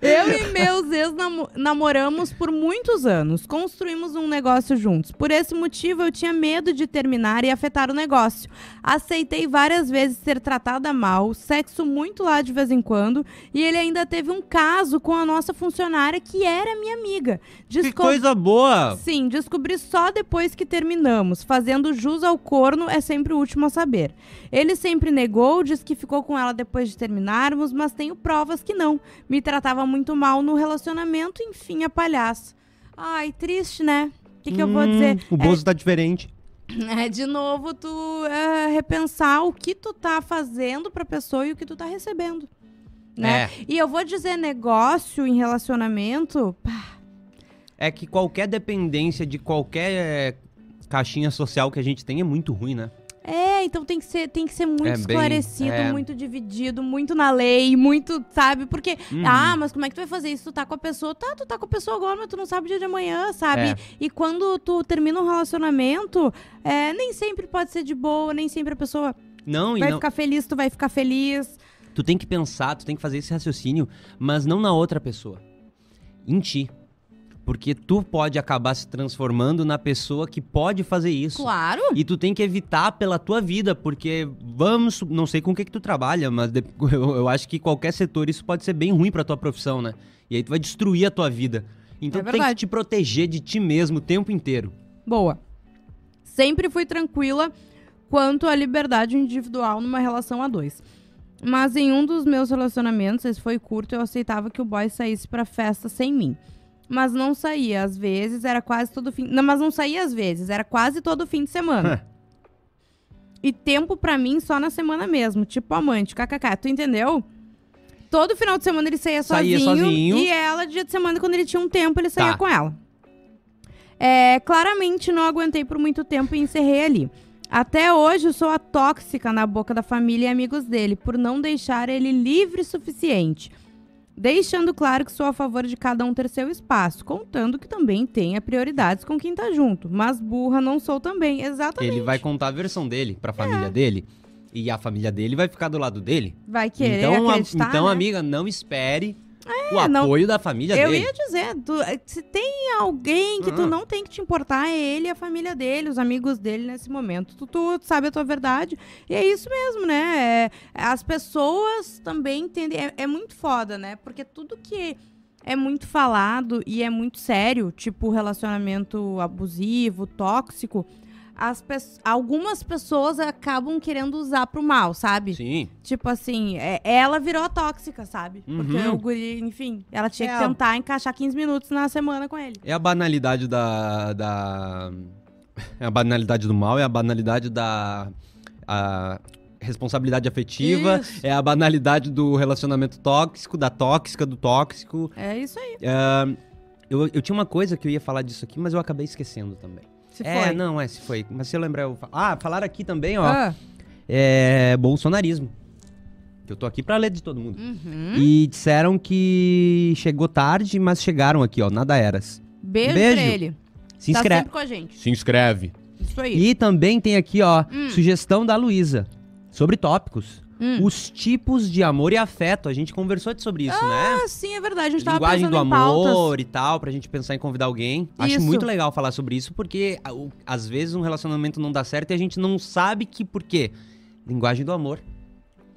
Eu e meus ex namo- namoramos por muitos anos. Construímos um negócio juntos. Por esse motivo, eu tinha medo de terminar e afetar o negócio. Aceitei várias vezes ser tratada mal, sexo muito lá de vez em quando, e ele ainda teve um caso com a nossa funcionária que era minha amiga. Que coisa boa! Sim, descobri só depois que terminamos. Fazendo jus ao corno é sempre o último a saber. Ele sempre negou, disse que ficou com ela depois de terminarmos, mas tenho provas que não. Me tratava muito mal no relacionamento, enfim, a palhaça. Ai, triste, né? O que, que eu vou Hum, dizer? O Bozo tá diferente. É, de novo, tu é, repensar o que tu tá fazendo pra pessoa e o que tu tá recebendo. Né? É. E eu vou dizer negócio em relacionamento. pá, É que qualquer dependência de qualquer é, caixinha social que a gente tem é muito ruim, né? É, então tem que ser, tem que ser muito É bem- esclarecido, é. muito dividido, muito na lei, muito, sabe? Porque, Uhum. ah, mas como é que tu vai fazer isso? Tu tá com a pessoa, tá, tu tá com a pessoa agora, mas tu não sabe o dia de amanhã, sabe? É. E quando tu termina um relacionamento, é, nem sempre pode ser de boa, nem sempre a pessoa Não, vai não. ficar feliz, tu vai ficar feliz. Tu tem que pensar, tu tem que fazer esse raciocínio, mas não na outra pessoa. Em ti. Porque tu pode acabar se transformando na pessoa que pode fazer isso. Claro. E tu tem que evitar pela tua vida, porque vamos, não sei com o que que tu trabalha, mas eu, acho que qualquer setor isso pode ser bem ruim pra tua profissão, né? E aí tu vai destruir a tua vida. Então É tu tem que te proteger de ti mesmo o tempo inteiro. Boa. Sempre fui tranquila quanto à liberdade individual numa relação a dois. Mas em um dos meus relacionamentos, esse foi curto, eu aceitava que o boy saísse pra festa sem mim. Mas não saía, às vezes, era quase todo fim. Não, mas não saía às vezes, era quase todo fim de semana. e tempo pra mim só na semana mesmo, tipo amante, kkk, tu entendeu? Todo final de semana ele saía, Saía sozinho, sozinho. E ela, dia de semana, quando ele tinha um tempo, ele saía Tá. com ela. É, claramente não aguentei por muito tempo e encerrei ali. Até hoje eu sou a tóxica na boca da família e amigos dele, por não deixar ele livre o suficiente. Deixando claro que sou a favor de cada um ter seu espaço, contando que também tenha prioridades com quem tá junto. Mas burra não sou também, exatamente. Ele vai contar a versão dele pra família É. dele. E a família dele vai ficar do lado dele. Vai querer então, a- acreditar, então né? amiga, não espere o É, não- apoio da família Eu dele. ia dizer, tu- eh, se tem alguém que tu Uhum. não tem que te importar, é ele e a família dele, os amigos dele nesse momento. Tu, tu sabe a tua verdade. E é isso mesmo, né? É, as pessoas também entendem. É, é muito foda, né? Porque tudo que é muito falado e é muito sério, tipo relacionamento abusivo, tóxico, as pes- algumas pessoas acabam querendo usar pro mal, sabe? Sim. Tipo assim, é- ela virou a tóxica, sabe? Porque Uhum. o guri, enfim, ela tinha É que a- tentar encaixar 15 minutos na semana com ele. É a banalidade da. da... É a banalidade do mal, é a banalidade da. A responsabilidade afetiva, Isso. é a banalidade do relacionamento tóxico, da tóxica, do tóxico. É isso aí. É, eu, eu tinha uma coisa que eu ia falar disso aqui, mas eu acabei esquecendo também. Se é, foi. não, é, se foi. Mas se eu lembrar, eu falo. Ah, falaram aqui também, ó. Ah, É bolsonarismo. Que eu tô aqui pra ler de todo mundo. uhum. E disseram que chegou tarde, mas chegaram aqui, ó, nada eras. Beijo, beijo. pra ele. Se Tá inscreve. com a gente. Se inscreve. Isso aí. E também tem aqui, ó, Hum. sugestão da Luísa. Sobre tópicos. Hum. Os tipos de amor e afeto. A gente conversou sobre isso, né? Ah, sim, é verdade. A gente tava Linguagem do pautas. amor e tal, pra gente pensar em convidar alguém. Acho Isso. muito legal falar sobre isso, porque às vezes um relacionamento não dá certo e a gente não sabe que por quê. Linguagem do amor.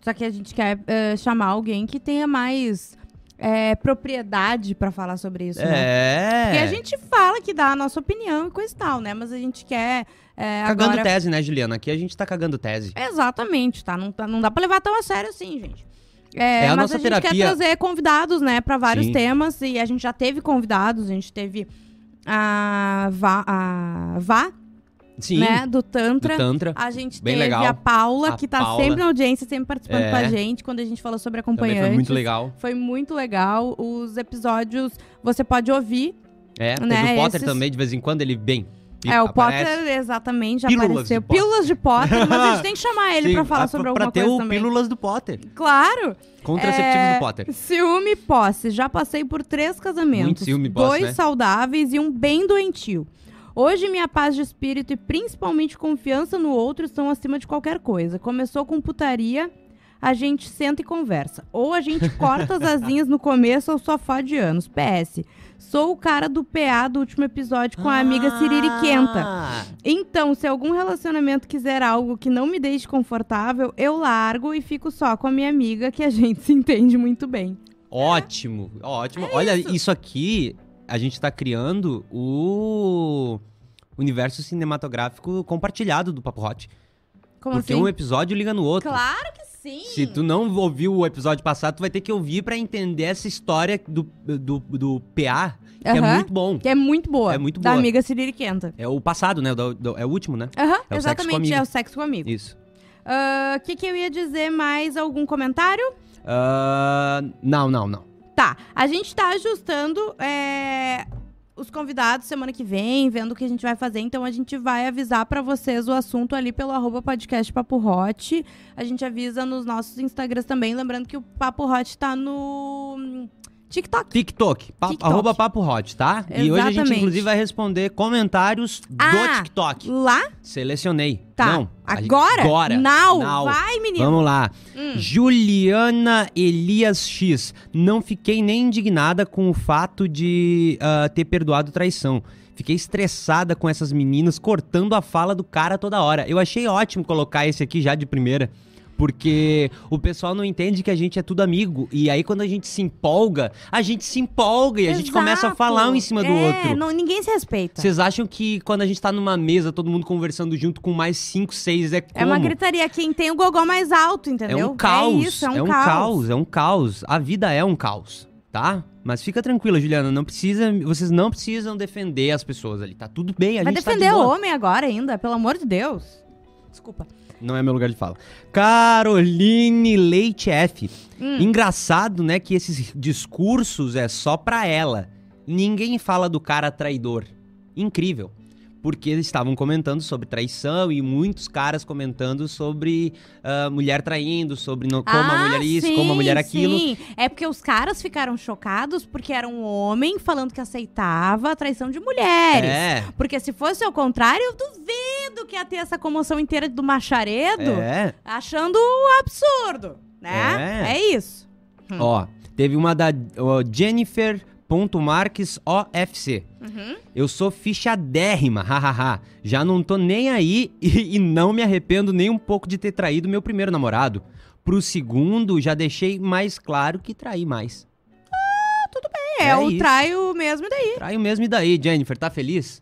Só que a gente quer eh, chamar alguém que tenha mais eh, propriedade pra falar sobre isso, né? É. Porque a gente fala que dá a nossa opinião e coisa e tal, né? Mas a gente quer eh, Cagando agora... tese, né, Juliana? Aqui a gente tá cagando tese. Exatamente, tá? Não, tá- não dá pra levar tão a sério assim, gente. É, É a mas nossa a gente quer terapia. trazer convidados, né, pra vários Sim. temas. E a gente já teve convidados, a gente teve a Vá, a Vá Sim, né, do do Tantra. Tantra. A gente Bem teve legal. a Paula, A que tá Paula. sempre na audiência, sempre participando É. com a gente, quando a gente falou sobre Também acompanhantes. foi muito legal. Foi muito legal. Os episódios você pode ouvir. É, Né, o Potter esses- também, de vez em quando ele vem. e é, o aparece. Potter, exatamente, já Pílulas apareceu. de. Pílulas de Potter, mas a gente tem que chamar ele Sim, pra falar a- sobre pra alguma ter coisa o também. Pílulas do Potter. Claro! Contraceptivo É, do Potter. Ciúme e posse. Já passei por três casamentos. Muito ciúme e posse, Dois né? saudáveis e um bem doentio. Hoje, minha paz de espírito e principalmente confiança no outro estão acima de qualquer coisa. Começou com putaria, a gente senta e conversa. Ou a gente corta as asinhas no começo ou só fode anos. PS. Sou o cara do PA do último episódio com a amiga Siririquenta. Ah, Então, se algum relacionamento quiser algo que não me deixe confortável, eu largo e fico só com a minha amiga, que a gente se entende muito bem. Ótimo, ótimo. Olha, isso. aqui, a gente tá criando o universo cinematográfico compartilhado do Papo Hot. Como porque assim? um episódio liga no outro. Claro que sim! Se tu não ouviu o episódio passado, tu vai ter que ouvir pra entender essa história do, do, do PA, que é muito bom. Que é muito boa. É muito Da boa. amiga Siririquenta. É o passado, né? Do- do- é o último, né? Aham, É o sexo com exatamente, amigo. é o sexo. Isso. O que, que eu ia dizer mais? Algum comentário? Ah, não, não, não. Tá, a gente tá ajustando é, os convidados semana que vem, vendo o que a gente vai fazer. Então a gente vai avisar pra vocês o assunto ali pelo arroba podcast Papo Hot. A gente avisa nos nossos Instagrams também. Lembrando que o Papo Hot tá no TikTok. TikTok, pa- TikTok. arroba Papo Hot, tá? E hoje a gente, Exatamente. inclusive, vai responder comentários do Ah, TikTok. Lá? Selecionei. Tá. Não. a gente- Agora? Agora. Now. Now. Vai, menino. Vamos lá. Hum. Juliana Elias X. Não fiquei nem indignada com o fato de ah, ter perdoado traição. Fiquei estressada com essas meninas cortando a fala do cara toda hora. Eu achei ótimo colocar esse aqui já de primeira. Porque o pessoal não entende que a gente é tudo amigo. E aí, quando a gente se empolga, a gente se empolga e a gente começa a Exato. falar um em cima do É, outro. não- ninguém se respeita. Vocês acham que quando a gente tá numa mesa, todo mundo conversando junto com mais cinco, seis, é como? É uma gritaria. Quem tem o gogó mais alto, entendeu? É um caos. É isso, é um, caos. é um caos. A vida é um caos, tá? Mas fica tranquila, Juliana, não precisa, vocês não precisam defender as pessoas ali, tá tudo bem, a Vai gente defender tá de o homem agora ainda, pelo amor de Deus. Desculpa. Não é meu lugar de fala. Caroline Leite F. Hum. Engraçado, né, que esses discursos é só pra ela. Ninguém fala do cara traidor. Incrível. Porque eles estavam comentando sobre traição e muitos caras comentando sobre ah, mulher traindo, sobre no- como a Ah, mulher isso, sim, como a mulher aquilo. Sim. É porque os caras ficaram chocados porque era um homem falando que aceitava a traição de mulheres. É, Porque se fosse ao contrário, eu duvido que ia ter essa comoção inteira do macharedo é. achando um absurdo, né? É. É isso. Ó, teve uma da ó, Jennifer.marques OFC. Uhum. Eu sou fichadérrima, hahaha. Já não tô nem aí e, e não me arrependo nem um pouco de ter traído meu primeiro namorado. Pro segundo, já deixei mais claro que traí mais. É, É o isso. traio mesmo e daí. Traio mesmo e daí, Jennifer, tá feliz?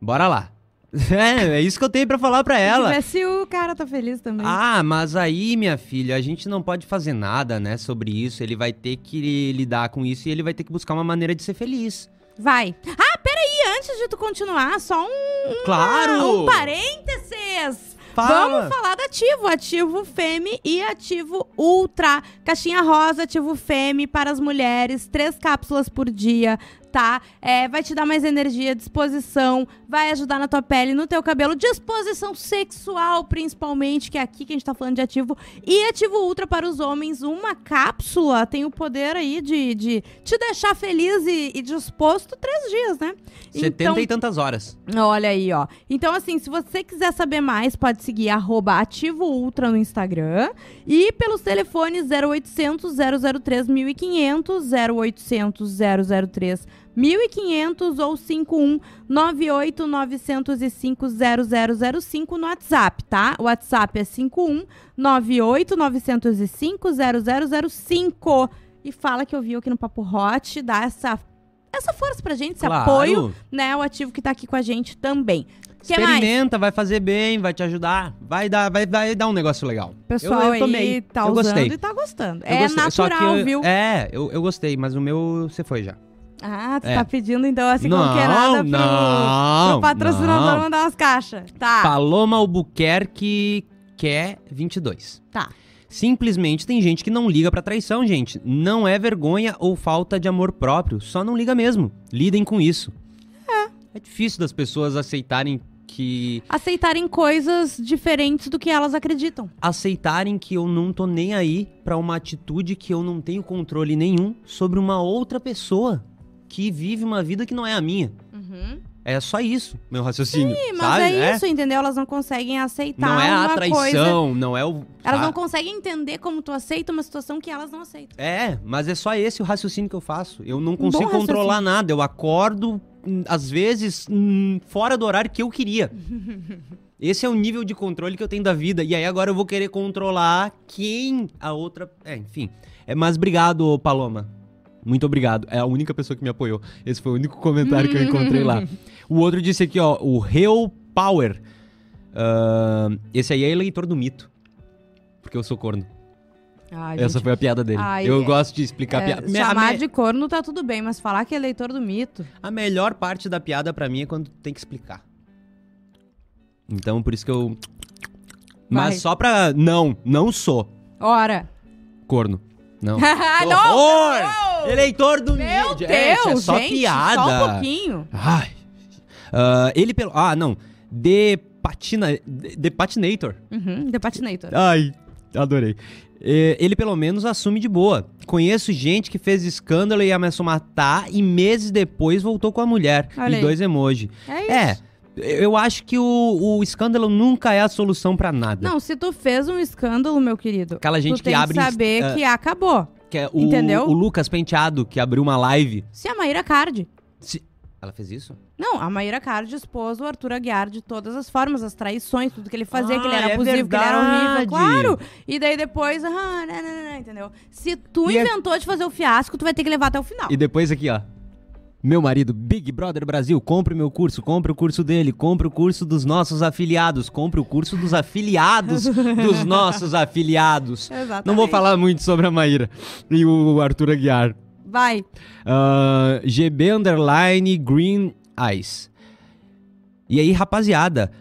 Bora lá. É, é isso que eu tenho pra falar pra ela. Se o cara tá feliz também. Ah, mas aí, minha filha, a gente não pode fazer nada, né, sobre isso. Ele vai ter que lidar com isso e ele vai ter que buscar uma maneira de ser feliz. Vai. Ah, peraí, antes de tu continuar, só um, Claro! um parênteses. Fala. Vamos falar do ativo, ativo Femme e ativo Ultra. Caixinha rosa, ativo Femme para as mulheres, três cápsulas por dia, tá? É, vai te dar mais energia, disposição, vai ajudar na tua pele, no teu cabelo, disposição sexual, principalmente, que é aqui que a gente tá falando de ativo. E ativo Ultra para os homens, uma cápsula tem o poder aí de, de te deixar feliz e, e disposto três dias, né? Setenta e tantas horas. Olha aí, ó. Então, assim, se você quiser saber mais, pode seguir arroba Ativo Ultra no Instagram e pelos telefones 0800 003 1500, 0800 003 1500 ou 51 98 905 0005 no WhatsApp, tá? O WhatsApp é 51 98 905 0005 e fala que eu vi aqui no Papo Hot, dá essa essa força pra gente, esse Claro. apoio, né? O ativo que tá aqui com a gente também. Que mais? Experimenta, vai fazer bem, vai te ajudar, vai dar, vai, vai dar um negócio legal. Pessoal eu, eu tomei, tá eu e tá gostando. Eu é gostei, natural, eu- viu? É, eu, eu gostei, mas o meu você foi já. Ah, tu É. tá pedindo então assim não, é nada pro, não, pro patrocinador não. mandar umas caixas. Tá, Paloma Albuquerque quer 22. tá. Simplesmente tem gente que não liga pra traição, gente. Não é vergonha ou falta de amor próprio, só não liga mesmo. Lidem com isso. É. É difícil das pessoas aceitarem que Aceitarem coisas diferentes do que elas acreditam. aceitarem que eu não tô nem aí pra uma atitude que eu não tenho controle nenhum sobre uma outra pessoa que vive uma vida que não é a minha. Uhum. É só isso, meu raciocínio. Sim, mas sabe? é isso, entendeu? Elas não conseguem aceitar Não é a traição, coisa. não é o. Elas não conseguem entender como tu aceita uma situação que elas não aceitam. É, mas é só esse o raciocínio que eu faço. Eu não consigo controlar nada. Eu acordo, hum, às vezes, hum, fora do horário que eu queria. Esse é o nível de controle que eu tenho da vida. E aí agora eu vou querer controlar quem a outra. É, enfim. É, mas obrigado, Paloma. Muito obrigado. É a única pessoa que me apoiou. Esse foi o único comentário que eu encontrei lá. O outro disse aqui, ó, o Real Power. Ah, esse aí é eleitor do mito. Porque eu sou corno. Ai, Essa gente, foi a piada dele. Ai, eu é- gosto de explicar a é, piada. A chamar me- de corno tá tudo bem, mas falar que é leitor do mito. A melhor parte da piada pra mim é quando tem que explicar. Então, por isso que eu. Mas Vai. só pra. Não, não sou Ora. corno. Não. Não! Eleitor do Meu. Deus, É, isso é só gente, piada. só um pouquinho. Ai. Ah, ele pelo. Ah, não. The Patina. The Patinator. Uhum, The Patinator. Ai, adorei. É, ele pelo menos assume de boa. Conheço gente que fez escândalo e ameaçou matar e meses depois voltou com a mulher. Olha e aí. dois emoji. É isso. É, eu acho que o, o escândalo nunca é a solução pra nada. Não, se tu fez um escândalo, meu querido, Aquela gente tu que tem abre que saber inst- que acabou. Que é o, entendeu? o Lucas Penteado, que abriu uma live. Se a Maíra Card. Se- Ela fez isso? Não, a Maíra Card expôs o Arthur Aguiar de todas as formas, as traições, tudo que ele fazia, Ah, que ele era é abusivo, que ele era horrível. verdade. Claro! E daí depois, ah, não, não, não, entendeu? Se tu E é- inventou de fazer o fiasco, tu vai ter que levar até o final. E depois aqui, ó. Meu marido, Big Brother Brasil, compre meu curso, compre o curso dele, compre o curso dos nossos afiliados, compre o curso dos afiliados dos nossos afiliados. Exatamente. Não vou falar muito sobre a Maíra e o Arthur Aguiar. Vai. Ah, GB Underline Green Eyes. E aí, rapaziada,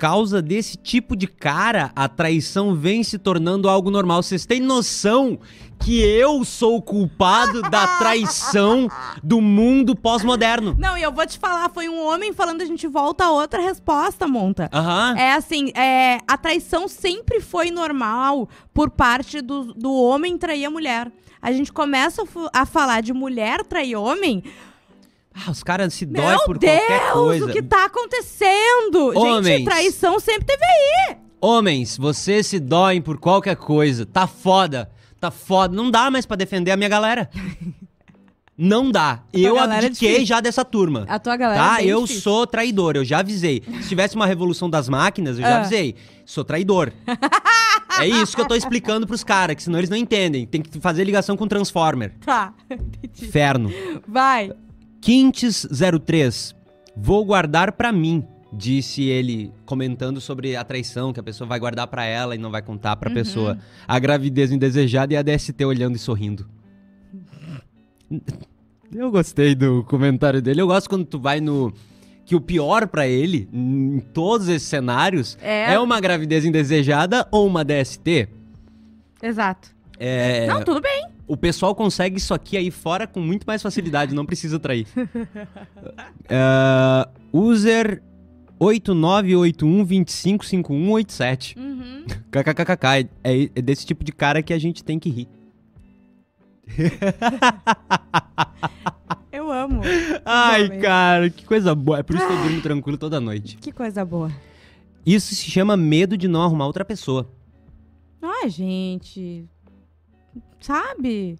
causa desse tipo de cara, a traição vem se tornando algo normal. Vocês têm noção que eu sou o culpado da traição do mundo pós-moderno? Não, e eu vou te falar, foi um homem falando, a gente volta a outra resposta, Monta. Aham. É assim, é, a traição sempre foi normal por parte do, do homem trair a mulher. A gente começa a falar de mulher trair homem. Ah, os caras se doem Meu por qualquer Deus, coisa. o que tá acontecendo? Homens. Gente, traição sempre teve aí. Homens, vocês se doem por qualquer coisa. Tá foda. Tá foda. Não dá mais pra defender a minha galera. Não dá. Eu é abdiquei difícil. já dessa turma. A tua galera é Tá? bem Eu difícil. sou traidor, eu já avisei. Se tivesse uma revolução das máquinas, eu já Ah. avisei. Sou traidor. é isso que eu tô explicando pros caras, que senão eles não entendem. Tem que fazer ligação com Transformer. Tá, entendi. Inferno. Vai. Quintes03. Vou guardar pra mim, disse ele, comentando sobre a traição que a pessoa vai guardar pra ela e não vai contar pra pessoa. A gravidez indesejada e a DST olhando e sorrindo. Eu gostei do comentário dele. Eu gosto quando tu vai no que o pior pra ele em todos esses cenários É. é uma gravidez indesejada ou uma DST. Exato. É, Não, tudo bem. O pessoal consegue isso aqui aí fora com muito mais facilidade, não precisa trair. É, user 8981255187. Uhum. KKKK. É, é desse tipo de cara que a gente tem que rir. Eu amo. Ai, cara, que coisa boa. É por isso que eu durmo tranquilo toda noite. Que coisa boa. Isso se chama medo de não arrumar outra pessoa. Ai, gente. Sabe?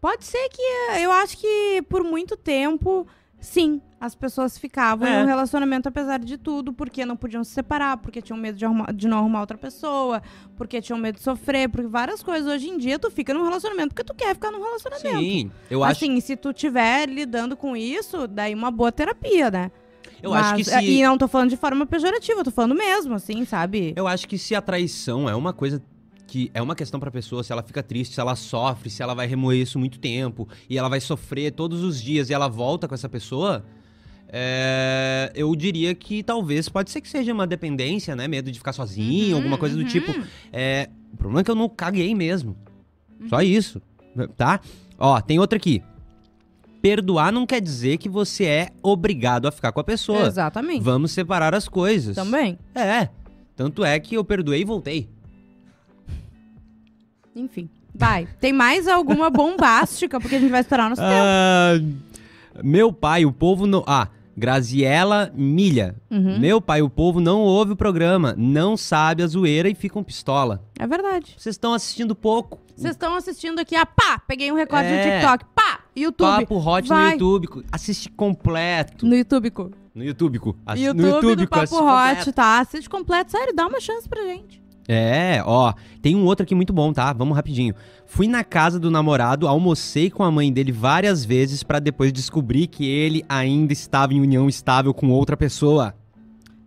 Pode ser que eh, eu acho que por muito tempo, sim, as pessoas ficavam É. em um relacionamento apesar de tudo, porque não podiam se separar, porque tinham medo de, arrumar- de não arrumar outra pessoa, porque tinham medo de sofrer, porque várias coisas. Hoje em dia, tu fica num relacionamento porque tu quer ficar num relacionamento. Sim, eu acho, Assim, se tu tiver lidando com isso, daí uma boa terapia, né? eu acho que Mas- eh, se... E não tô falando de forma pejorativa, eu tô falando mesmo, assim, sabe? Eu acho que se a traição é uma coisa que é uma questão pra pessoa, se ela fica triste, se ela sofre, se ela vai remoer isso muito tempo e ela vai sofrer todos os dias e ela volta com essa pessoa, é, eu diria que talvez pode ser que seja uma dependência, né? Medo de ficar sozinho, Uhum, alguma coisa do uhum. tipo. É, o problema é que eu não caguei mesmo. Só isso, tá? Ó, tem outra aqui. Perdoar não quer dizer que você é obrigado a ficar com a pessoa. Exatamente. Vamos separar as coisas. Também. É. Tanto é que eu perdoei e voltei. Enfim. Vai. Tem mais alguma bombástica? Porque a gente vai esperar nosso tempo. Ah, meu pai, o povo não. Ah, Graziela Milha. Uhum. Meu pai, o povo não ouve o programa, não sabe a zoeira e ficam pistola. É verdade. Vocês estão assistindo pouco. Vocês estão assistindo aqui, ah, pá, peguei um recorde É. do TikTok, pá, YouTube. Papo Hot Vai. no YouTube. Assiste completo. No YouTube. No YouTube. Assi- YouTube, no YouTube do Papo Hot, completo. tá? Assiste completo, sério, dá uma chance pra gente. É, ó, tem um outro aqui muito bom, tá? Vamos rapidinho. Fui na casa do namorado, almocei com a mãe dele várias vezes pra depois descobrir que ele ainda estava em união estável com outra pessoa.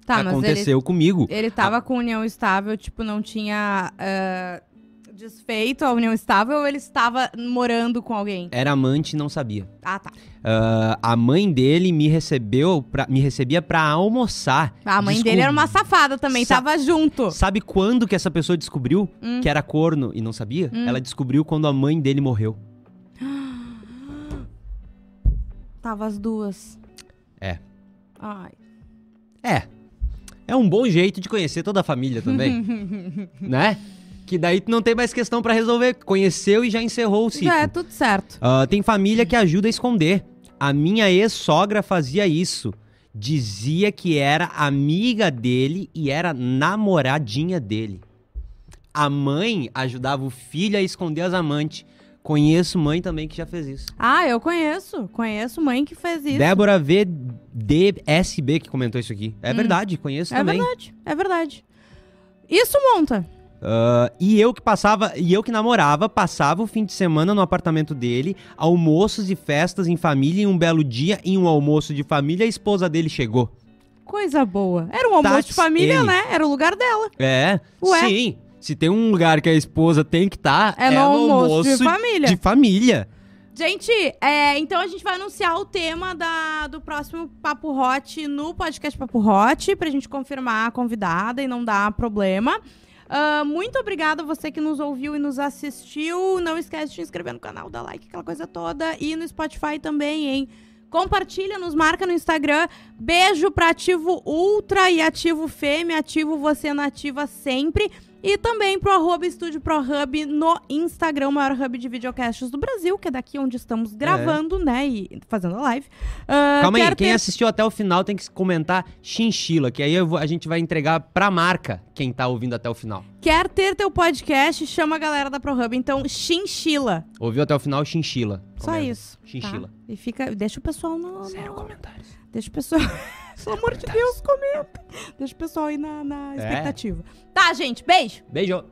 Tá, mas ele, Aconteceu comigo. ele tava com união estável, tipo, não tinha ah, desfeito a união estável ou ele estava morando com alguém? Era amante e não sabia. Ah, tá. Ah, a mãe dele me recebeu, pra, me recebia pra almoçar. A mãe Descob- dele era uma safada também, Sa- tava junto. Sabe quando que essa pessoa descobriu Hum. que era corno e não sabia? Hum. Ela descobriu quando a mãe dele morreu. Tava as duas. É. Ai. É. É um bom jeito de conhecer toda a família também. né? Que daí tu não tem mais questão pra resolver. Conheceu e já encerrou o ciclo. Já é tudo certo. Ah, tem família que ajuda a esconder. A minha ex-sogra fazia isso. Dizia que era amiga dele e era namoradinha dele. A mãe ajudava o filho a esconder as amantes. Conheço mãe também que já fez isso. Ah, eu conheço. Conheço mãe que fez isso. Débora VDSB que comentou isso aqui. É Hum. verdade, conheço é também. verdade, é verdade. Isso monta. Ah, e eu que passava, e eu que namorava, passava o fim de semana no apartamento dele, almoços e festas em família, e um belo dia, em um almoço de família, a esposa dele chegou. Coisa boa. Era um almoço That's de família, ele. né? Era o lugar dela. É, Ué? sim. Se tem um lugar que a esposa tem que estar, É no almoço de família. de família. Gente, é, então a gente vai anunciar o tema da- do próximo Papo Hot no podcast Papo Hot, pra gente confirmar a convidada e não dar problema. Ah, muito obrigada a você que nos ouviu e nos assistiu. Não esquece de se inscrever no canal, dar like, aquela coisa toda. E no Spotify também, hein? Compartilha, nos marca no Instagram. Beijo pra Ativo Ultra e Ativo Fêmea. Ativo você na ativa sempre. E também pro arroba Estúdio Pro Hub no Instagram, o maior hub de videocasts do Brasil, que é daqui onde estamos gravando, né? E fazendo a live. Ah, Calma aí, quem ter- assistiu até o final tem que comentar chinchila, que aí eu vou- a gente vai entregar pra marca quem tá ouvindo até o final. Quer ter teu podcast? Chama a galera da ProHub. Então, chinchila. Ouviu até o final, chinchila. Só Comenta. isso. tá? Chinchila. E fica. Deixa o pessoal no. Zero no- comentários. Deixa o pessoal. Pelo amor de Deus, comenta. Deixa o pessoal aí na, na É. expectativa. Tá, gente. Beijo. Beijo.